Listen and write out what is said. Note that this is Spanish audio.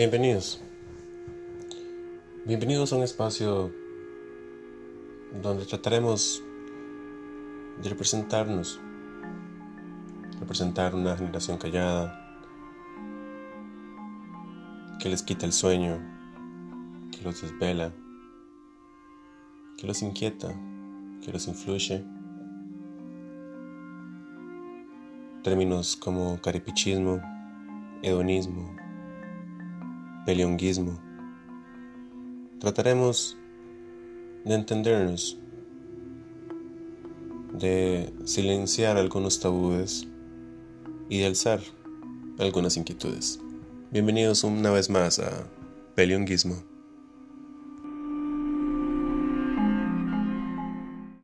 Bienvenidos. Bienvenidos a un espacio donde trataremos de representarnos, representar una generación callada que les quita el sueño, que los desvela, que los inquieta, que los influye. Términos como caripichismo, hedonismo, pelionguismo. Trataremos de entendernos, de silenciar algunos tabúes y de alzar algunas inquietudes. Bienvenidos una vez más a Pelionguismo.